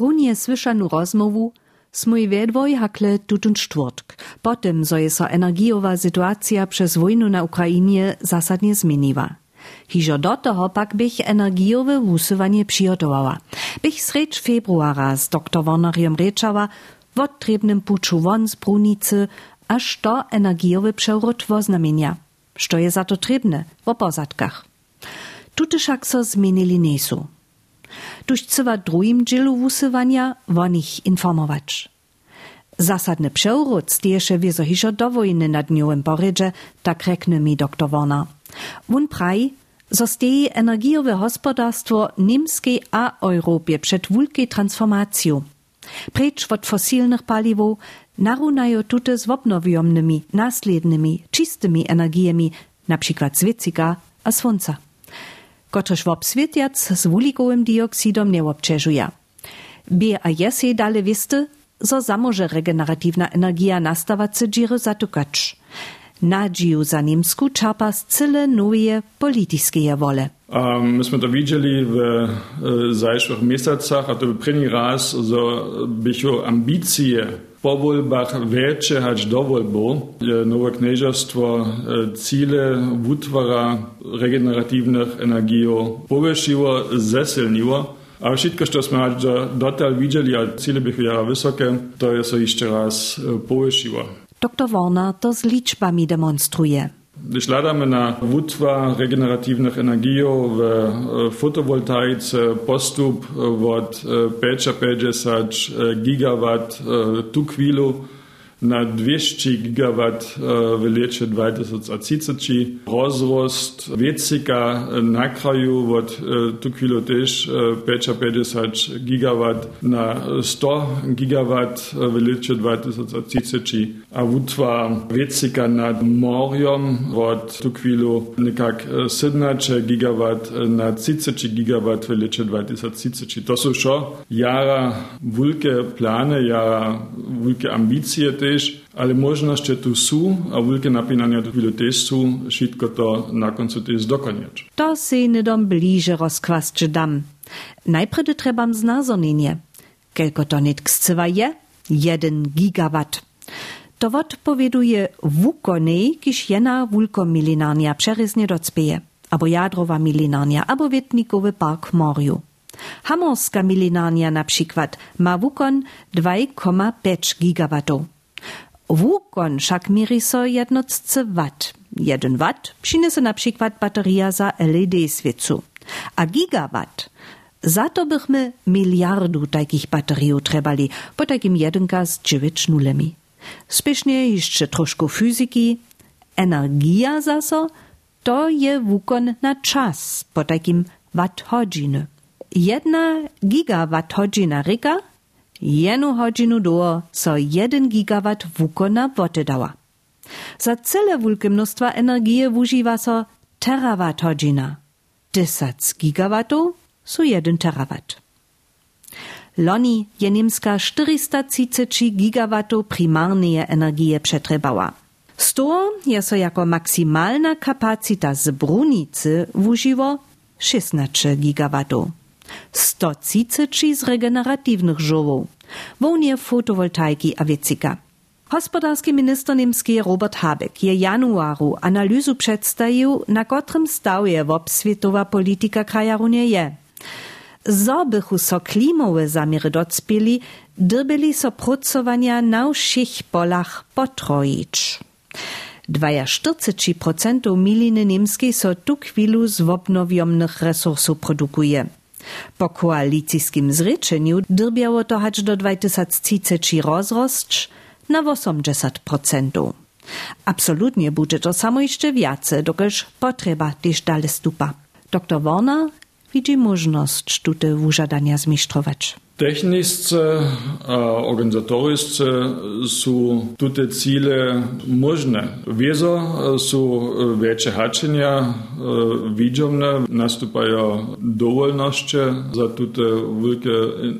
Runie słyszanu rozmowu smój wedwoj hakle tutun czwartk, potem zo je so energiowa sytuacja przez wojnu na Ukrainie zasadnie zmieniła. Hižo do toho pak bych energiowe wusywanie przygotowała. Bych srecz februara z dr Warneriem rečała w odtrebnym puczu won z brunicy, aż to energiowy przewrót woznamienia. Što je za to trebne w opozadkach. Tuty však so zmienili nesu. Tuż cywa drugim dzielu wusywania o nich informować. Zasadny przewrót stieše wieso hižo do wojny nad dniowym porydze, tak rekne mi dr Warner. Wun praj, zo steji energiowe gospodarstwo Niemskiej a Europie przed wulkiej transformacją. Precz od fosilnych paliwów narunają tute z obnowiomnymi, naslednymi, czystymi energiami, na przykład z a słońca, kotreż w obswietiac z wulikowym dioksydom nie obciążuje. B a jesej dalej wiste, zo zamoże regeneratywna energia nastawać się dziry zatukać. Nadzieju za Niemsku czapa z cyle nowe polityckie wole. Um, myśmy to widzieli w e, zajszłych miesiącach, a to był pierwszy raz, że były ambicje po wolbach większe hać do wolbu. Nowe knieżerstwo e, cele utwara regeneratywnych energii powiększyło, zesilniło. A wszystko, cośmy dotal widzieli, a cele były wysokie, to jest jeszcze raz e, powiększyło. Dr Warner to z liczbami demonstruje. Ladamy na wutwa regeneratywnych energii w fotowoltaice postup od 550 gigawatt tu chwilu na 200 gigawatt w lecie 2030. Rozrost wiecika na kraju od tu chwilu też 550 gigawatt na 100 gigawatt w lecie 2030. A wutwa wiecika nad morjem od tu chwilu nekak 17 gigawatt na 30 gigawatt w lecie 2030. To są šo jara wulke plany, jara wulke ambicje też ale możności tu są, a wielkie napinania tu też są, wszystko to na końcu też dokoniać. To się nie dom bliže rozkwasće dam. Najpredy trebam znazornienie. Kelko to nit ksywa je? Jeden gigawatt. To odpowieduje wukonej, kiż jena wulkomilinarnia przeryznie docpieje, albo jadrowa milinarnia, albo wietnikowy park morju. Hamorska milinarnia na przykład ma wukon 2,5 gigawatów. Wukon však mierí so jednotce watt. Jeden watt přinese na przykład bateria za LED świecu. A gigawatt za to bychmy miliardu takich bateriów trebali, po takim jedynka z dziewięć nulemi. Spiesznie jeszcze troszkę fizyki. Energia zaso to je wukon na czas, po takim watt godziny. Jedna gigawatt godzina ryka Jenu hodźinu do so 1 gigawatt wukona woty dała. Za cele wulke mnóstwa energii wużywa so terawatt hodzina. 10 gigawatów so 1 terawatt. Loni je niemska 430 gigawatów primarnej energii przetrzebała. Sto je so jako maksymalna kapacita z brunicy wużywo 16 gigawatów. 130 z regeneratywnych żołów, wołnie fotowoltaiki a. Hospodarski minister niemski Robert Habeck je januaru analizu przedstawił, na kotrym stawie obswietowa polityka kraja runie je. Zobychu so klimowe zamiary docpieli, dyrbili so pracowania na všich polach potrojić. 42% miliny niemskiej so tu chwilu z obnowiomnych resursów produkuje. Po koalicijskim zrečenju drbiało to hać do 2030 rozrost na 80%. Absolutnie będzie to samo jeszcze więcej, dokąd potrzeba też dalej stupa. Dr Warner widzi możliwość tutaj wyżadania zmiesztrować. Tehničce, organizatoričce su tute cilje možne. Vezo su e, veće hačenja, e, viđovne, nastupaju dovoljnošće za tute velike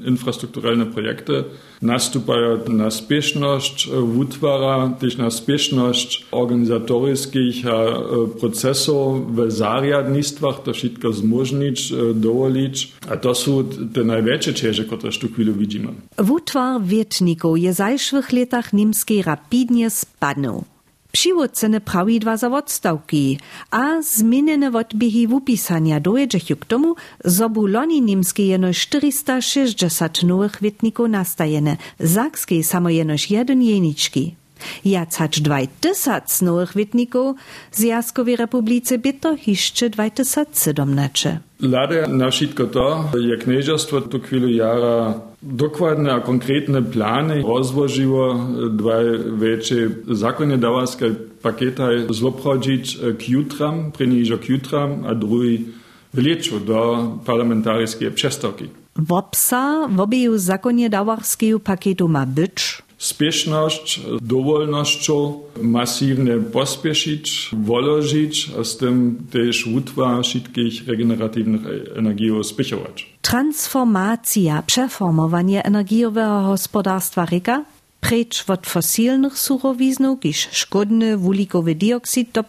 infrastrukturalne projekte nastupajo na spešnost eh, vutvara, tež na spešnost organizatorijskih eh, procesov v zarjadnistvah, to šitko zmožnič, eh, dovolič. A to so te največje čeže, kot to chvíli vidíme. Vutvar větníků je zajšvých letach nímsky rapidně spadnul. Přiwódcene prawidła za odstawki, a zmienione odbiehi wupisania dojedziech k tomu, zobu loni niemskie jeno 460 nowych wietników nastajene, zakskiej samo jenoż jeden jeniczki. Jacać 2000 nowych wietników z Jaskowej Republice byto jeszcze 2017. Lada na wszystko to, jak knieżostwo tu chwilę jara dokładne a konkretne plany rozłożyło dwa większe zakonodawskie pakiety zobchodzić k jutram, przynieść k jutram, a drugi w lieczu do parlamentarskiej przestawki. Wopsa w obieju zakonodawskiego pakietu ma być spieszność, dowolnością masywnie pospieszyć, wolożyć, a z tym też utwar wszystkich regeneratywnych energii spieszować. Transformacja, przeformowanie energiowego gospodarstwa ryka precz od fosilnych surowiznów, kiż szkodny wulikowy dioksyd do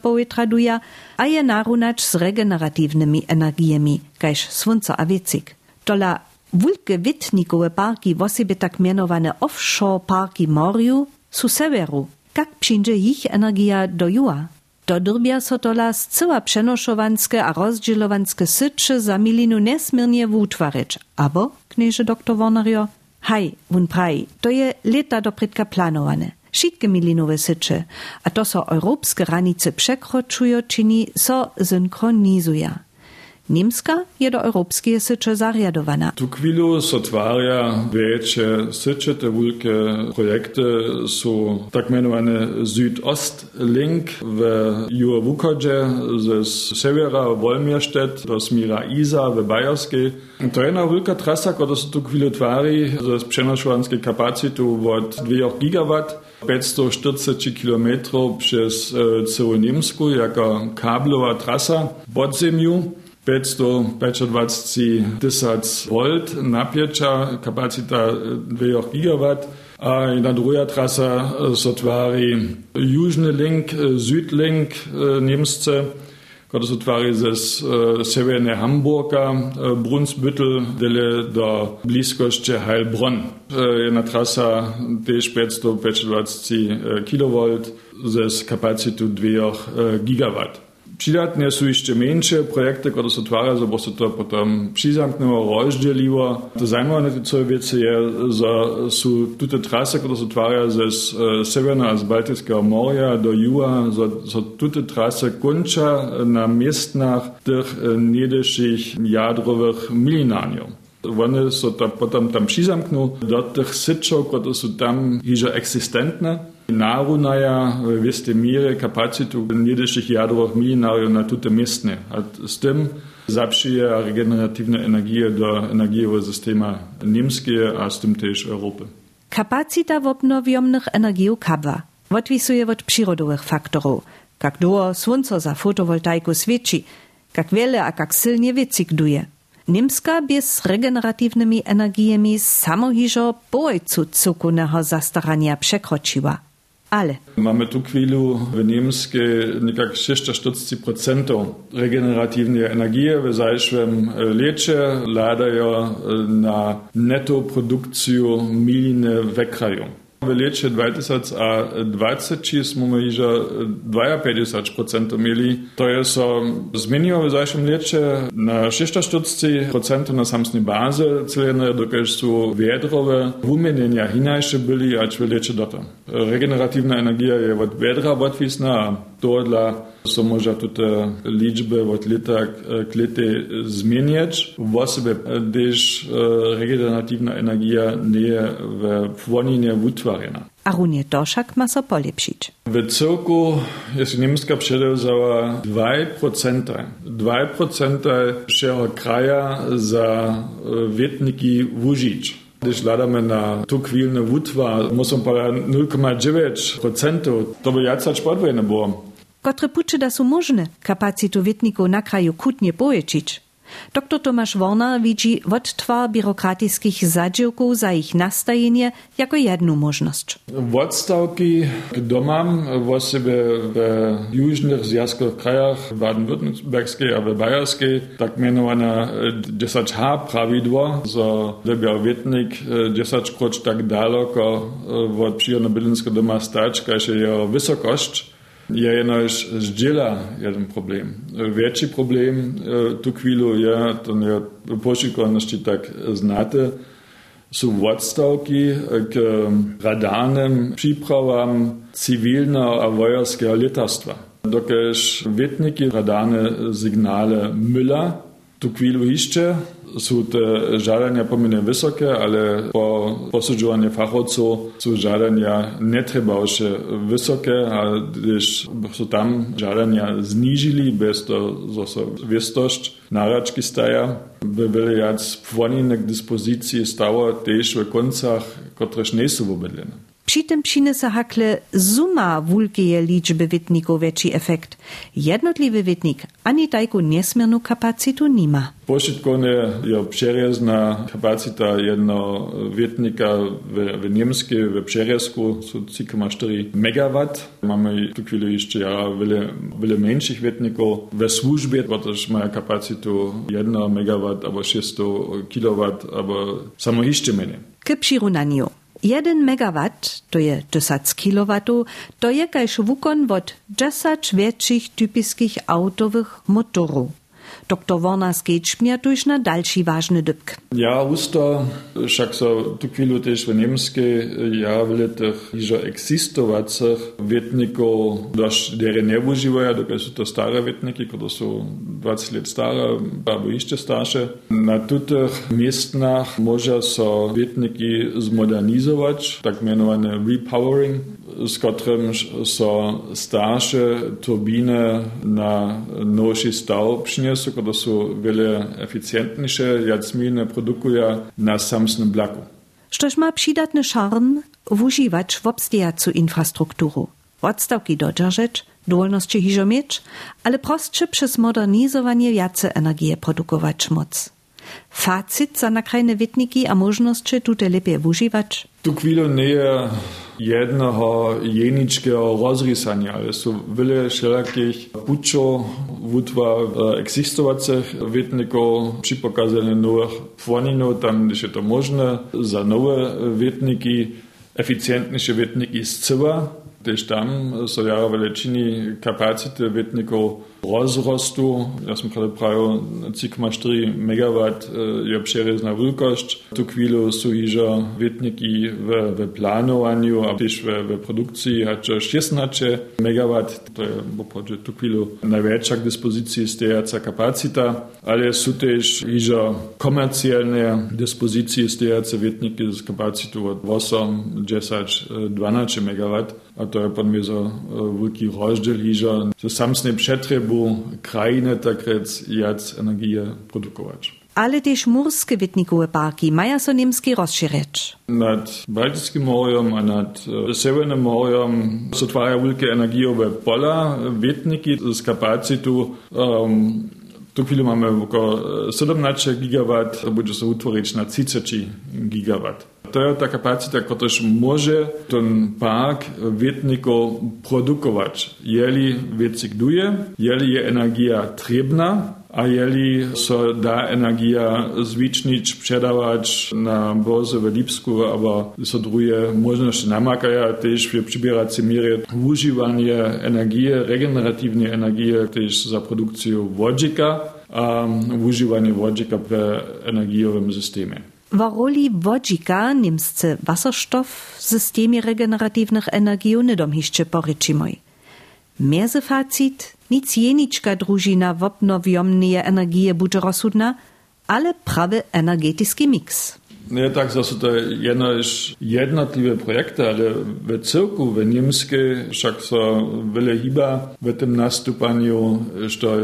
a je narunać z regeneratywnymi energiami, każ słońca a wiecik. Tola Wulke witnikowe parki, wosebie tak mianowane offshore parki morju, su severu. Jak przyjdzie ich energia do jua? To drbia so tola zcyła przenoszovanskie a rozdzielowanskie sycze za milinu nesmiernie wutwaryć. Abo, knieże doktor Warnerio? Haj, wun praj, to je leta dopredka planowane. Wszystkie milinowe sycze, a to so europskie granice przekročują, czyni so synchronizuje. Niemska je do europskie sycze zariadowana. Tu chwilu so twarja większe sycze, te wielkie projekty są tak mianowane Südost-Link w Jurovukodzie z severa Wolmierstedt do Smira Isa w Bajerskiej. To je jedna wielka trasa, która się tu chwilu twari z przenoszovanskiej kapacitu od 2 gigawatt 540 km przez całą Niemsku, jako kablowa trasa pod ziemią. 525 tysac volt napięcia, kapacita 2 gigawatt. A jedna druga trasa so tvari link, südlink Niemsce, kada so tvari ze severne Hamburga, Brunsbüttel, dele do bliskości Heilbronn. Jedna trasa też 525 kV ze kapacitą 2 gigawatt. Przydatne są jeszcze mniejsze projekty, które się tworzą, bo się to potem przyzamknęło, rozdzieliło. To zajmowane co wiece jest, że są te trasy, które się tworzą ze Severna, z Bałtyckiego Morza do Jua, że te trasy kończą na miejscach tych niedeszych jadrowych milinariów. One so to potem tam przyzamkną do tych syczów, które są tam jeszcze eksistentne. Narunaja w istej mierze kapacitu niedeszych jadrowych milinariów na tute miestne. A z tym zaprzyje regeneratywne energie do energiowego systemu niemskiego, a z tym też Europy. Kapacita w obnowiomnych energiów kabwa odwisuje od przyrodowych faktorów, jak długo słońce za fotowoltaiku świeci, jak wiele a jak silnie wycykduje. Niemska bez regeneratywnymi energiami samohiżo bojcu cukunego zastarania przekroczyła. Ale. Mamy tu chwilę w niemskiej nekak 46% regeneratywnej energii w zeszłym lecie ladają na netto produkcję miliny w kraju. V letu 2020 smo mi že 52% imeli, to je so zmenijo v zajšnjem letu na 46% na samsni bazi, celene dokaj so vedrove umenjenja hinajše bili, ač v letu dotam. Regenerativna energija je od vedra odvisna, a to dla so może te liczby od lata k lety zmieniać. W osobie też regeneratywna energia nie w płoninie wytwarzana. A runie to wszak ma so polepszyć. W cyrku jest niemska przedewzała 2%. 2% wszego kraja za wietniki wużyć. Když hľadáme na tú chvíľnu vútva, musím povedať 0,9%, to by jacač podvojene bolo. Kotre puče da su možne kapacitu vitników na kraju kutnie poječić. Dr Tomasz Warner widzi odtwar biurokratickich zadziałków za ich nastajenie jako jedną możliwość. Odstawki domam w sobie w jużnych związkowych krajach Baden-Württemberskiej a w tak mianowana 10H prawidło, że wybiał wietnik 10 kroć tak daleko od przyjemno-bylinskiego doma stać, każ jego wysokość, je jenož zdjela jeden problem. Veći problem tu chvíľu je, to je v pošikovnosti tak znate, sú odstavky k radarnym přípravám civilného a vojenského letarstva. Dokež větniky radarne signály Müller tu chvíľu ještě sú te žadania pomerne vysoké, ale po posudzovaní fachowców sú žadania netrebałsze wysokie, a když sú tam žadania znížili, bez toho zase vystošť náračky staja, by byli jac płoniny k dyspozycji stało też w końcach, któreż nie są obydlene. Przy tym přinese hakle suma wulkieje liczby witników większy efekt. Jednotliwy witnik ani tajku niesmiernu kapacitu nima. Pošitkovne je přerezna kapacita jedno witnika w, w Niemskie, w Przerezku, są 3,4 MW. Mamy tu chwilę jeszcze ja wiele, wiele mniejszych witników w służbie, też mają kapacitu 1 MW albo 600 kW, albo samo jeszcze mniej. K přirovnaniu. 1 megawatt, to je 10 kilowatów, to je wukon od 10 większych typickich autowych motorów. Dr. Worna Skečmir tuž na daljši važni dybk. Ja, usta, však so tu kvilu tež v Nemske javile teh že eksistovacih vetnikov, daž dere ne uživajo, dokaj so to stare vetniki, ko so 20 let stare, pa bo išče starše. Na tutih mestnah moža so vetniki zmodernizovati, tak imenovane repowering, z którym są starsze turbiny na nowy staw przyniosą, które są wiele eficjentniejsze, jak zmienne produkują na samsnym blaku. Sztoż ma przydatny szarm używać w obstijacu infrastrukturu. Odstawki dodržeć, dowolności hiżo mieć, ale prostsze przez modernizowanie więcej energii produkować moc. Facit za nakrajne witniki a możności tutaj lepiej używać? Tu chwilę nie jednego jeniczkiego rozrysania, ale są wiele wszelakich puczów, wutwa egzystowacych witników, przy pokazaniu nowych płoninów, tam gdzie to możne, za nowe witniki, eficjentniejsze witniki z cyła, gdyż tam są ja wielczyni kapacity witników rozrostu. Ja som gerade pravil 3,4 MW je přerezná veľkosť. Tu chvíľu sú ižo větniky v, v plánovaní a tiež v, v produkcii a čo 16 MW, to je popodže tu chvíľu najväčšia k dispozícii stejaca kapacita, ale sú tiež ižo komerciálne dispozície stejace větniky z kapacitu od 8, 10, 12 MW a to je pod mnie za veľký rozdiel ižo, že samsne przetrybu bo krajine takrat jac energije produkovač. Ale tež morske vetnikove parki maja so nemski razšireč. Nad Baltijskim morjem, a nad eh, Severnim morjem se otvarja velike energijove pola, vetniki s kapacitu um, tu chwilę mamy około 17 gigawatt, będzie się utworzyć na 30 gigawatt. To je ta kapacita, która może ten park wietników produkować, jeżeli wycykluje, jeżeli jest energia trzebna, a jeżeli so da energia zwicznić, sprzedawać na borze w Lipsku, albo so drugie możliwości namakają, też w przybierać mierze używanie energii, regeneratywnej energii, też za produkcję wodzika, a używanie wodzika w energiowym systemie. W roli wodzika niemscy Wasserstoff w systemie regeneratywnych energii nie dom jeszcze poryczymy. Mierze nic w obnowiomnie energie bude rozsudna, ale prawy energetyczny mix. Nie tak, że są to jedno jednotliwe projekty, ale w cyrku, w niemskie, wszak są wiele chyba w tym nastupaniu, że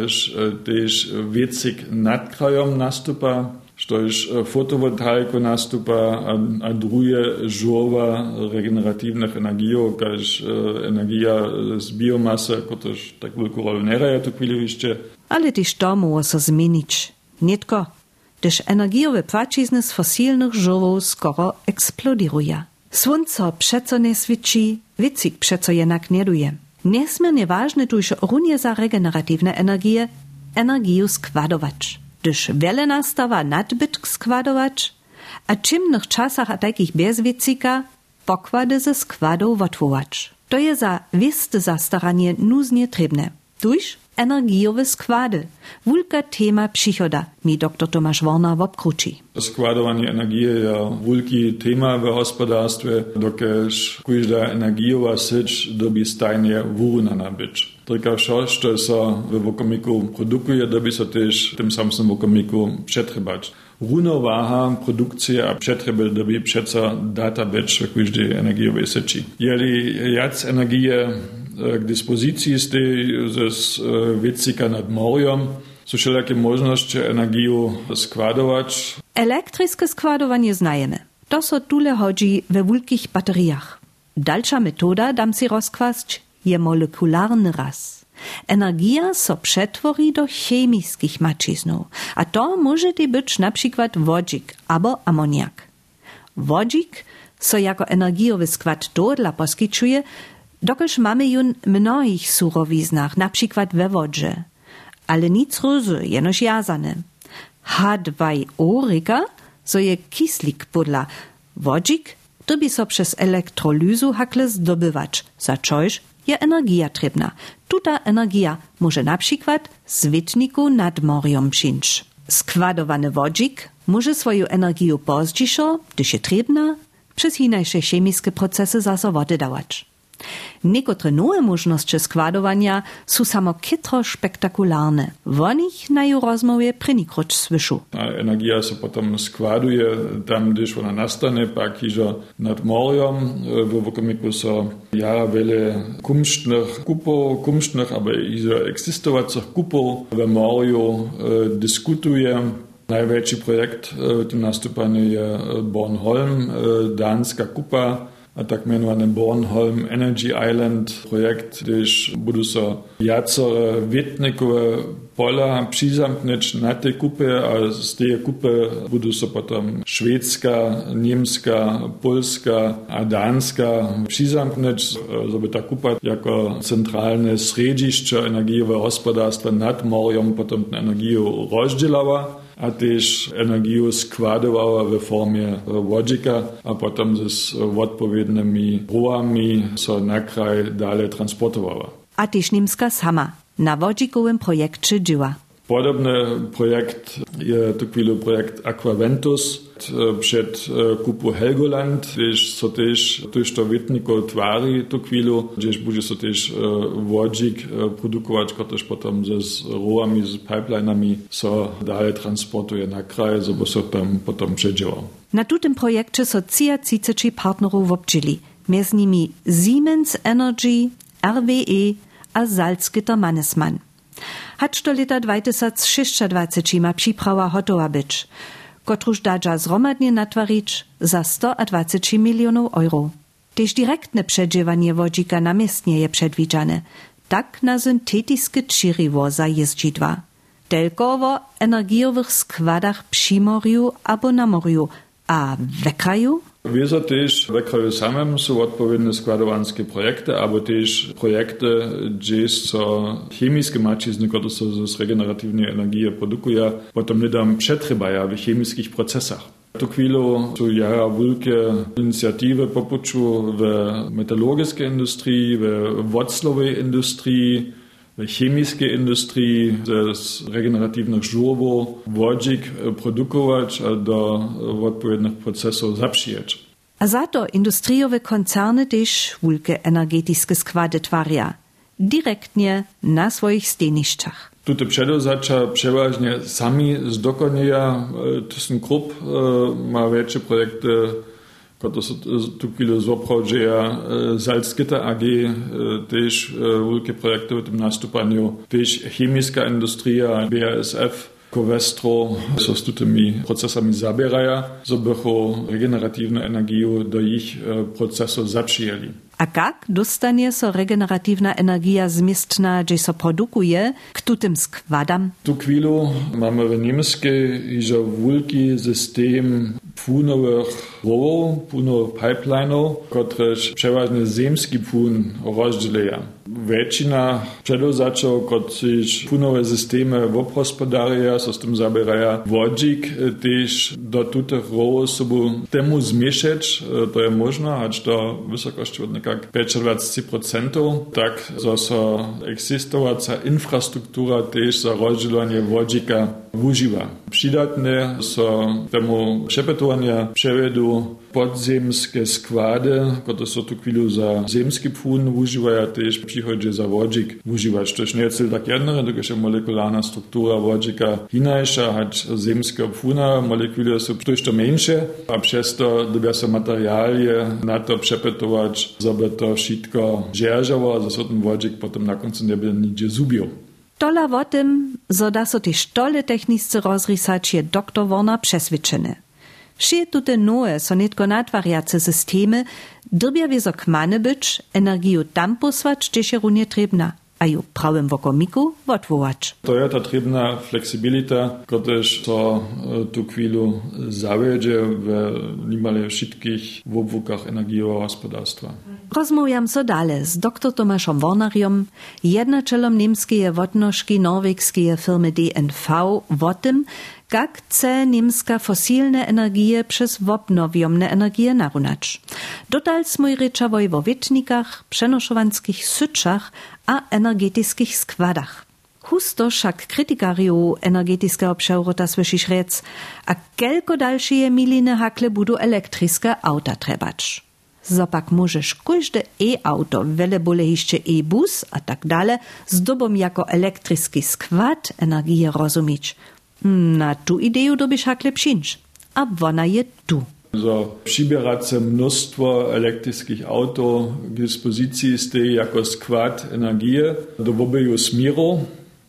też więcej nad krajem nastupa, Štož fotowoltaiku nastupa a, a drugie żłowa regeneratywnych energii, każ energia z biomasy, która tak wielką rolę nie raja tu chwilę jeszcze. Ale też to może się zmienić. Nitko, gdyż energiowe płacizny z fosilnych żywów skoro eksplodiruje. Słońce przeco nie świeci, wycik przeco jednak nie duje. Niesmiernie ważne tuż runie za regeneratywne energie, energię składować. Gdyż wiele nastawa nadbytk składować, a czymnych czasach a takich bez wycika, pokłady ze składów otwować. To je za wiste zastaranie nuznie trebne. Tuż energiowe składy. Wulka tema przychoda, mi dr Tomasz Warner w obkruci. Składowanie energii je wielki tema w gospodarstwie, dokeż każda energiowa syć dobi stajnie wyrównana być. Tylko wszystko, co w wokomiku produkuje, dobi się też tym samym wokomiku przetrwać. Równowaha produkcja a przetrzeby dobi przeco data w każdej energiowej syci. Jeżeli jac energii k dyspozycji stoi ze Witzika nad Moriom, są wszelakie możliwości energię składować. Elektryczne składowanie znajemy. To tule chodzi we wielkich bateriach. Dalsza metoda, dam si rozkłast, je molekularny raz. Energia so przetwori do chemickich maczyznów, a to może być na przykład wodzik albo amoniak. Wodzik so jako energiowy skład dodla poskyčuje, dokelž mamy jun mnohich surowiznach, na przykład we wodzie. Ale nic ryzy, jenoż jazane. H2O ryka, so je kislik podla. Wodzik to by so przez elektrolyzu hakle zdobywać, za czojż je energia trebna. Tuta energia może na przykład z wytniku nad. Składowany wodzik może swoją energię pozdźiszo, gdyż je trebna, przez inne chemiczne procesy zaso wody dawać. Niekotre nowe możności składowania są samo kitro spektakularne. O nich na ju rozmowie prynikroć słyszu. Energia się potem składuje tam, gdyż ona nastanie, pak iżo nad moriem, w wokomiku są ja wiele kumsztnych kupów, kumsztnych, aber iżo eksistowacych kupów w morju e, dyskutuje. Największy projekt w tym nastupaniu jest Bornholm, e, danska kupa, a tak mianowane Bornholm Energy Island projekt, gdyż budu so jacore wietnikowe pola přizamknąć na tej kupy, a z tej kupy budu so potom szwedzka, niemska, polska a danska přizamknąć, żeby ta kupa jako centralne središće energijowego gospodarstwa nad morjem potom energię rozdzielała a też energię składowała w formie wodzika, a potem z odpowiednimi rułami so na kraj dalej transportowała. A też niemska sama na wodzikowym projekcie działa. Podobny projekt je to chwilę projekt Aquaventus przed kupu Helgoland, gdzieś so też też to wytniko twari to chwilę, gdzieś będzie so też wodzik produkować, który potem ze rołami, z pipelinami so dalej transportuje na kraj, żeby so tam potem przedziałał. Na tym projekcie so cia ciceczy partnerów obczyli, między nimi Siemens Energy, RWE a Salzgitter Mannesmann. Hacz do lata 2026 ma przyprawa hotowa być, kotruż dadża zromadnie natwarić za 120 milionów euro. Też direktne przedziewanie wodzika na miestnie je przedwidziane, tak na syntetyczne czyriwo zajeździdła. Tylko o energiowych składach przy na morju, a w kraju Wieso też w kraju samym są odpowiednie składowanskie projekty, albo też projekty, gdzie są chemiczne macizny, które są z regeneratywnej energii produkują, potem nie dam przetrybają w chemicznych procesach. Tu chwilę są ja wielkie inicjatywy popuczu w metalurgicznej industrii, w woclowej industrii, w chemicznej industrii z regeneratywnych żurów wodzik produkować a do odpowiednich procesów zaprzyjeć. A za to industriowe koncerny też wielkie energetyczne składy twarja, direktnie na swoich steniszczach. Tute przedozacza przeważnie sami zdokonują, to są grup, ma większe projekty Kot so tu chwilę zoprodzieja Salzgitter AG, też wielkie projekty w tym nastupaniu, też chemiczna industria, BASF, Covestro, so z tymi procesami zabierają, żeby regeneratywną energię do ich procesów zaprzyjęli. A jak dostanie so regeneratywna energia z miestna, gdzie so produkuje, k tutym składam? Tu chwilu mamy w niemskiej iże wielki system płunowych rowów, płunowych pipelineów, które przeważnie ziemski płyn rozdzielają. Většina předozačov, kotřiž punové systémy obhospodaria, so s tym zabieraja vodžik, tež do tutych row sobu temu zmiešać, to je možno, ať do wysokości od nekak 25%, tak so existovaca infrastruktura tež za rozdzielanie vodžika używa. Przydatne so temu przepetovania przevedu podziemskie składy, które są tu chwilu za ziemski płyn używają też przychodzi za wodzik używać. To nie jest tak jedno, tylko molekularna struktura wodzika inajsza, choć ziemskiego płyna molekuły są troszkę mniejsze, a przez to dobia się materialie na to przepetować, żeby to wszystko dzierżało, a za ten wodzik potem na końcu nie będzie nigdzie zubił. Tola o tym, zo da so też tole techniczne rozrysać je doktor Warner przeswiadczony. Vše tute nowe, so netko systemy, drbja wieso kmane być, energiju tam posłać, gdzie się runie trebna, a ju prawym wokomiku odwołać. To je ta trebna fleksibilita, kotež to tu chwilu zawiedzie w niemal wszystkich obwukach energijowego gospodarstwa. Rozmawiam so dale z dr Tomaszem Warnariom, jednaczelom niemskie wodnożki norwegskie firmy DNV, o tym, jak chce niemska fosilne energie przez wobnowiomne energie narunać. Dotal smój ryczawoj o wietnikach, przenoszowanskich syczach a energetycznych składach. Husto však krytikariu energetického převrota slyšíš rec, a kelko dalšie miliny hakle budu elektrické auta trebać. Zopak możesz każde e-auto, jeszcze e-bus a tak dalej, zdobom jako elektryczny skład energii rozumieć. Na tu ideju dobyś hakle przyjść, a ona je tu. Za přibierace mnóstwo elektrických auto k dyspozycji stoi jako skład energie do obeju smirów.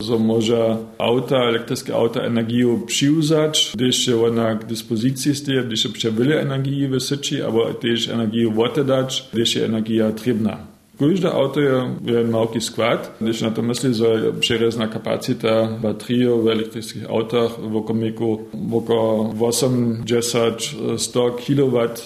So może auta, elektryczne auta energię przyuzać, gdyż ona k dyspozycji stoi, gdyż się wiele energii wysyci, ale też energię oddać, gdyż energia trzebna. Колишда авто е еден малки склад. Лично на тоа мисли за пререзна капацитета батрија во електричките автах во комику воко 80-100 киловат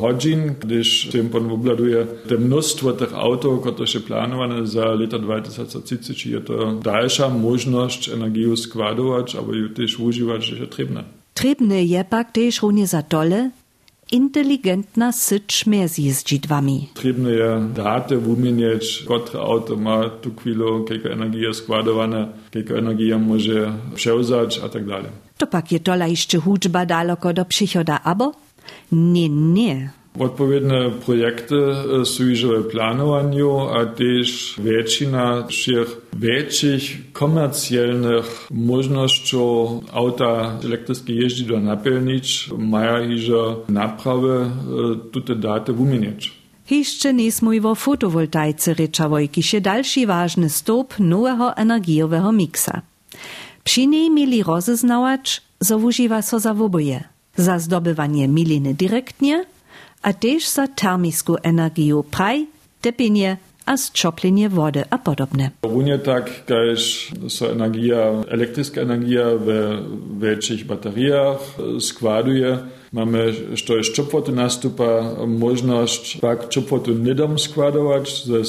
ходжин, кдеш тем пон обладуе те мноство тех авто, кои се плановани за лето 2030, је то даљша можност енергију складовач, або ју теж уживач, што требна. Trebne je pak tež runje za tole, inteligentna syć mez jeździdłami. Potrzebne je date wymieniać, które auto ma tu chwilę, jaką energię składowane, jaką energię może przełzać, a tak dalej. To pak je tola jeszcze hudżba daleko do przychoda, abo? Nie, nie. Odpowiednie projekty są już w planowaniu, a też większość všech większych komercjalnych możliwości auta elektryczne jeździdła napełnić, mają już naprawy te daty wymieniać. Jeszcze nie smój o fotowoltaice ryczawoj, kiż je dalszy ważny stop nowego energijowego miksa. Przy niej mieli rozeznawać, co używa so za oboje. Za zdobywanie miliny dyrektnie, a też za termisku energię praj, tepienie a zczoplenie wody a podobne. Runie tak, kaž so energia, elektryczna energia w większych bateriach składuje. Mamy, što je ščopvotu nastupa, možnost pak čopvotu nedom składować ze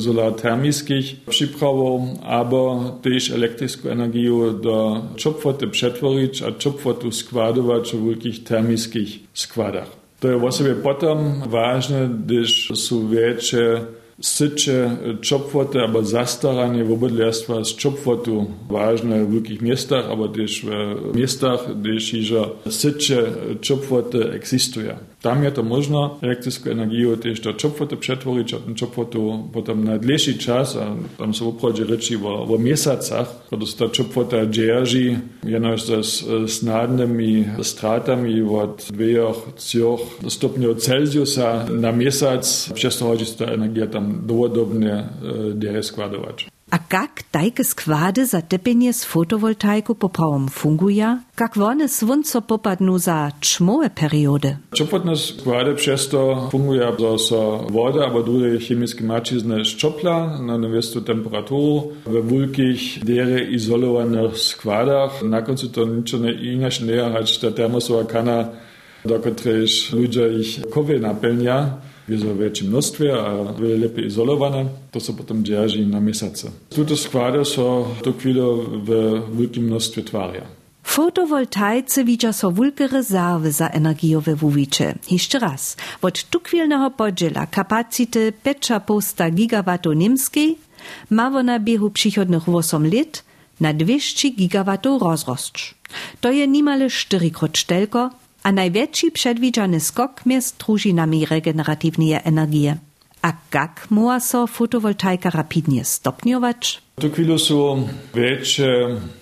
solartermickich przyprawów, albo też elektryczną energię do čopvoty przetworzyć, a čopvotu składować w wielkich termickich składach. то е во себе потом важно, деш су веќе сече чопфоте, аба застарање во бодлејства с чопфоту важно е во вилких местах, аба деш во местах, деш ижа сече чопфоте екзистуја. Tam je to možno električnu energiju tež dočopvati, pretvoriti, a čopvati potem na dlejši čas, a tam se uprođe reči v, v mesecah, kada se ta čopvata džerži, jenož s snadnimi stratami od 2, 3 stopnjev Celsiusa na mesec, přesto hoće se ta energija tam dovodobne eh, dere skladovati. A jak tajke składy za tepienie z fotowoltaiku poprawom fungują? Jak one swunco popadną za czmowe periody? Čopotne składy przez to fungują, że so woda albo drugie chemiczne macizny szczopla na niewiastu temperaturu w wulkich, dere izolowanych składach. Na końcu to niczego inaczej nie jechać, ta termosowa kana, do której ludzie ich kowie napełnia w so większym mnóstwie, a wiele lepiej izolowane, to się potem dzierży na miesiące. Tutaj składy są to chwilę w wielkim mnóstwie twaria. Fotowoltaice widzą so wielkie rezerwy za energię we wuwicze. Jeszcze raz, od tukwilnego podziela kapacity 5,5 gigawatów niemskiej ma na biehu przychodnych 8 lat na 200 gigawatów rozrost. To je niemale 4 krot sztelko, a największy przedwidziany skok między drużynami regeneratywnej energii. A jak może so fotowoltaika rapidnie stopniować? Tu chwilę są większe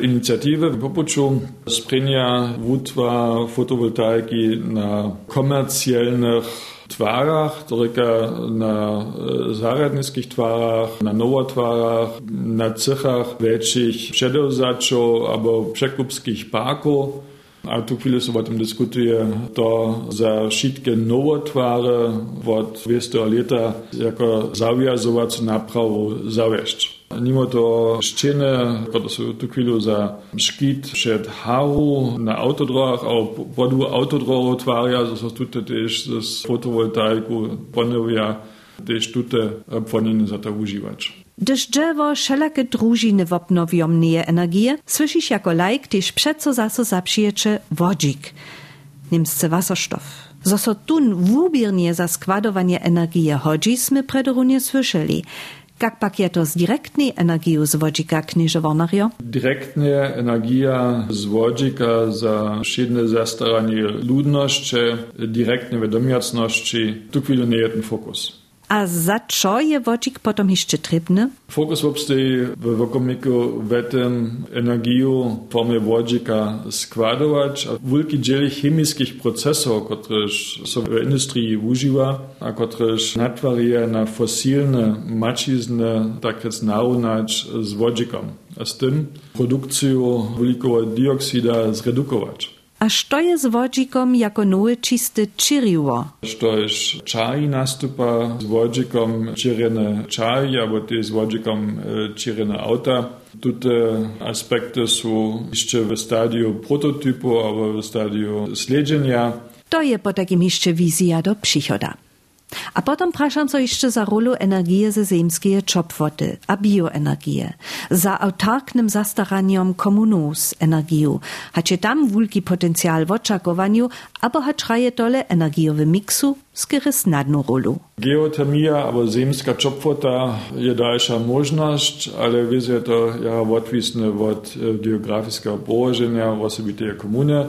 inicjatywy w popuczu sprenia wutwa fotowoltaiki na komercjalnych twarach, tylko na zaradnickich twarach, na nowotwarach, na cechach większych przedewzaczów albo przekupskich parków. A tu chwilę się o tym dyskutuje, to za wszystkie nowotwary od 200 lata jako zawiązowacą naprawu zawieść. Mimo to ściany, które są tu chwilę za szkit przed haru na autodrogach, a podu autodrogu twaria, to są tutaj też z fotowoltaiku ponowia, też tutaj powinny za to używać. Gdyż drzewo wszelakie drużyny w obnowiomnej energii, słyszysz jako lajk też przeco zaso zaprziecze wodzik, niemscy wasserstoff. Zoso tun wubiernie za składowanie energii chodzi, sme predorunie słyszeli. Jak pak je to z direktnej energii z wodzika, knieże Wornario? Direktnie energia z wodzika za wszedne zastaranie ludności, direktne wiadomiacności, tu chwilę nie jeden fokus. A za je wodzik potom jeszcze trybny? Fokus obstoi w wokomiku w tym energię w formie wodzika składować, a wielki dziel chemickich procesów, które są w industrii używa, a które natwaruje na fosilne, macizne, tak jest narównać z wodzikom. A z tym produkcję wielkiego dioksida zredukować. A što je z wodzikom jako nowe czyste czyriło? Što jest czaj nastupa z wodzikom czyrene czaj, albo też z wodzikom czyrene auta. Te aspekty są jeszcze w stadium prototypu albo w stadium śledzenia. To je po takim jeszcze wizja do przychoda. A potom praszam co jeszcze za rolę energii ze ziemskiej czopwoty, a bioenergii, za autarknym zastaraniem komunów z energią, hacie tam wielki potencjal w oczekowaniu, abo hać raje tole energiowy miksu, skiery snadną rolę. Geotermia albo ziemska czopwota je dalsza możność, ale wiedzę to ja odwisne od geograficznego położenia, osobitej komuny.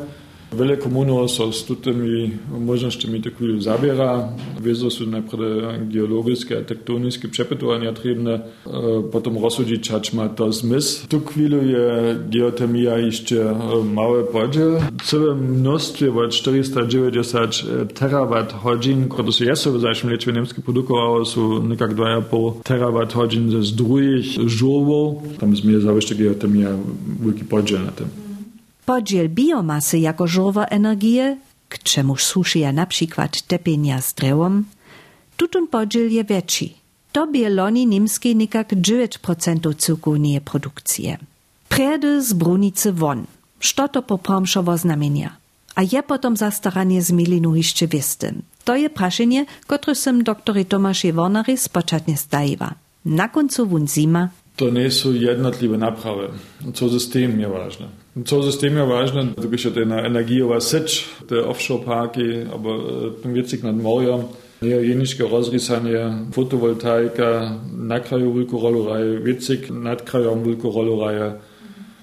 Wiele komunów są z tymi możliwościami tak chwilę zabiera. Wiedzą są najpierw geologiczne, tektoniczne przepytowania trzebne, potem rozsudzić, czy ma to zmysł. Tu chwilę je geotermia mały podziel. Całe mnóstwo, od 490 terawat godzin, które są jeszcze w zeszłym lecie niemskie produkowało, są niekak 2,5 terawat godzin ze drugich żółwów. Tam mnie zawieszcie geotermia wielki podziel na tym. Podziel biomasy jako żowa energię, k czemuż służy na przykład tepienia z drewom, tutun podziel je większy. To bieloni niemskiej nikak 9% cukownej produkcji. Predy z brunicy won. Što to popomszowo znamienia? A je potom zastaranie z milinu jeszcze. To je praszenie, które sem doktori Tomasz Wornary spoczatnie stajiwa. Na końcu wun zima to nie są jednotliwe naprawy. Co je ważne. Co system je ważne, to jest ta energiowa sieć, te offshore parki, aber tym wiecik nad morzem, jeniczkie rozrysanie, fotowoltaika, na kraju wielką rolę raje, wiecik nad krajem wielką rolę raje,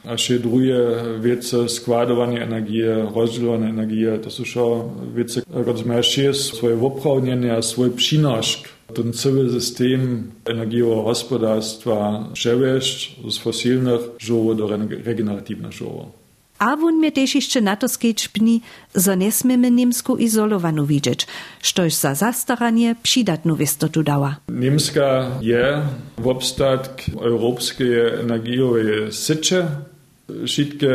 a jeszcze drugie wiece, składowanie energii, rozdzielowanie energii, to są schon wiece, które mają jeszcze swoje oprawnienia, swój przynoszk. Ten cały system energiowego gospodarstwa przewieźć z fosilnych żółw do regeneratywnych żółw. A won mnie też jeszcze na to skiečbni, zo nesmiemy Niemsku izolowanu widzieć, štož za zastaranie przydatną wiestotu dała. Niemska je w obstatk europejskiej energiowej sycze. Wszystkie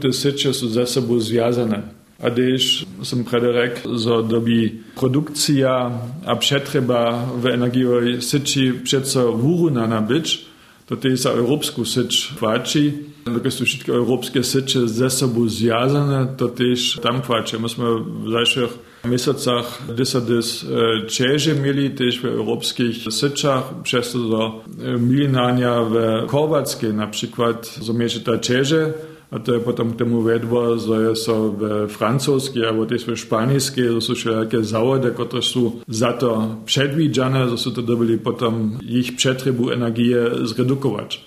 te sycze są ze sobą związane. A też som predirek, że dobi produkcja a przetrzeba w energiowej syczy przeco wurunana być, to to jest za europejską sycz płaci. Dokaz są wszystkie europejskie sycze ze sobą związane, to też tam płaci. Myśmy w zeszłych miesiącach dysodys Czechy mieli też w europejskich syczach, przez to, że milinania w Korwackiej na przykład, że ta Czechy, a to je potom k tomu že je so v francouzskej alebo tiež v španielskej, že sú všelijaké závody, ktoré sú za to predvídané, že sú to dobili potom ich przetrybu energie zredukować.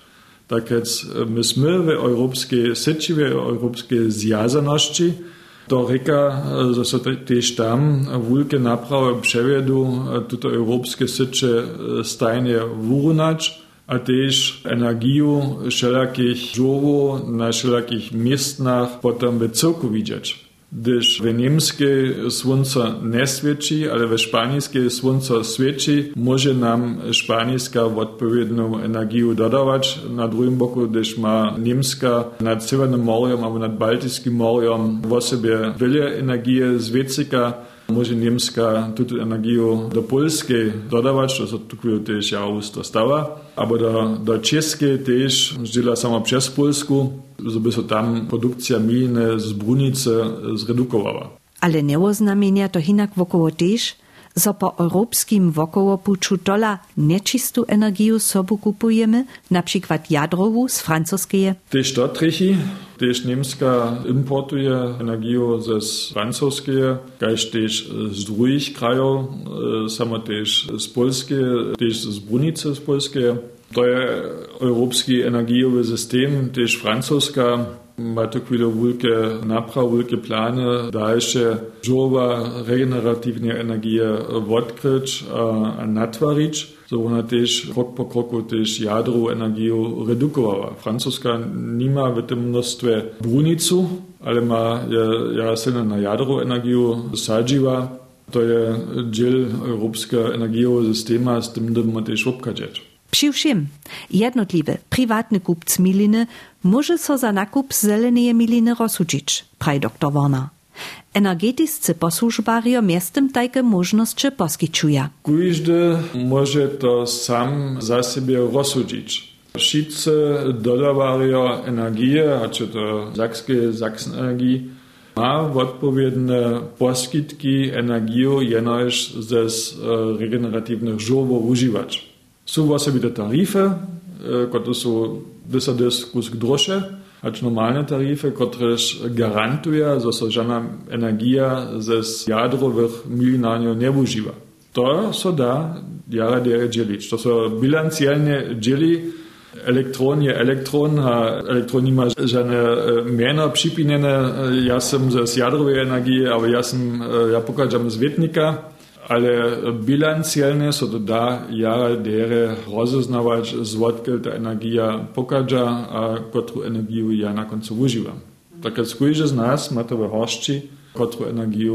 Tak keď my sme v európskej sieci, v európskej zjazanosti, to reka, že sa tiež tam veľké náprave prevedú tuto európske siece stajne vúrunať, a też energię wszelakich żołów na wszelakich miejscach potem w cyrku widzieć. Gdyż w niemskie słońce nie świeci, ale w szpańskie słońce świeci, może nam szpańska odpowiednią energię dodawać. Na drugim boku, gdyż ma niemska nad Severnym Morzem albo nad Bałtyckim Morzem w sobie wiele energii z wiecyka, może niemska tutto energiju do Polskiej dodawać, to są tu też ja dostała, albo do, do Czeskiej też, dziela sama przez Polsku, żeby się tam produkcja milne z Brunice zredukowała. Ale nie oznamienia to hinak wokoło też, zo po europskim wokołopuczu dola nieczystą energię sobu kupujemy, na przykład jadrową z francuskiej. Też to trichy, też niemska importuje energię ze francuskiej, kaž też z drugich krajów, samo też z polskiej, też z Brunice z polskiej. To je europejski energijowy system, też francuska ma to chwilę wielkie naprawy, wielkie plany, dalsze żowa regeneratywnie energię odkryć a natwarić. So ona też krok po kroku też jadrową energię redukowała. Francuska nie ma w tym mnóstwie brunicu, ale ma ja, ja silna na jadrową energię sadziła. To je dziel europejskiego energijowego systemu, z tym będziemy też obkadzać. Přiwšim, jednotliwe, prywatne kupc miliny może so za nakup zelenej miliny rozsudzić, praj dr Warner. Energetiscy posłużbario miestem tajke możności poskiczuje. Każdy może to sam za siebie rozsudzić. Wszyscy dodawario energię, a czy to Sakskie, Sachsen Energii, ma odpowiednie poskitki energii jenoż ze regeneratywnych żółwów używać. Są osobite taryfy, które są wysady kusk droższe, acz normalne taryfy, które gwarantują, że so żadna energia ze jadrowych milinaniów nie używa. To się da jara dere dzielić. To są bilancjalnie dzieli elektronie, elektron, a elektron nie ma żadne miano przypinione. Ja jestem ze jadrowej energii, ale ja jestem, ja pokażę z wietnika, ale bilancielnie so to da jara dere rozeznawać, zwodkiel ta energia pokaża, a kotru energię ja na końcu używam. Tak jak z nas ma to we horszczy, kotru energię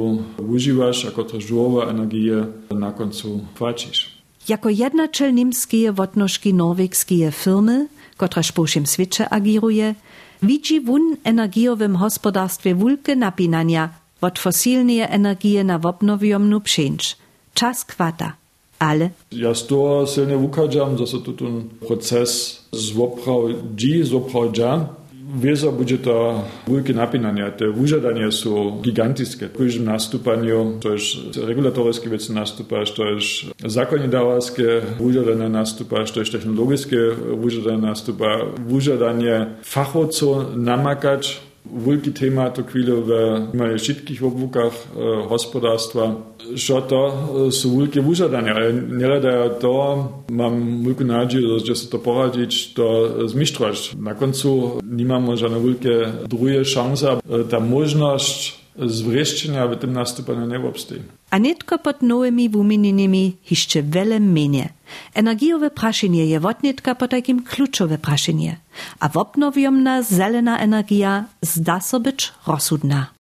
używasz, a kotru żurowa energię na końcu płacisz. Jako jednačel niemskie wotnożki norwegskie firmy, która w świecie agiruje, widzi wun energiowym gospodarstwie wulke napinania od fosilnej energii na wobnowiomnu przęcz. Czas kwata. Ale Ja z toho silne ukážam, že sa tu ten proces zoprawdzi, zoprawdza. Wieso będzie to wielkie napinania, te wyżadania są gigantyczne. W każdym nastupaniu to jest regulatorskie wiece nastupasz, to jest zakonodawskie wyżadania nastupasz, to jest technologiczne wyżadania nastupa, wyżadanie fachowców namakać, wielki temat to chwilę w wszystkich obłukach e, gospodarstwa. Що to są wielkie wyżadania, ale nie lada to, mam wielką nadzieję, że się to poradzić, to zmistrzować. Na końcu nie mamy żadne wielkie drugie szanse. Ta możliwość zwreszczenia w tym nastupane nie obstej. A netko pod nowymi wumieninymi jeszcze wiele menie. Energiowe praszenie je wotnetka po takim kluczowe praszenie. A wopnowiomna zelena energia zda so być rozsudna.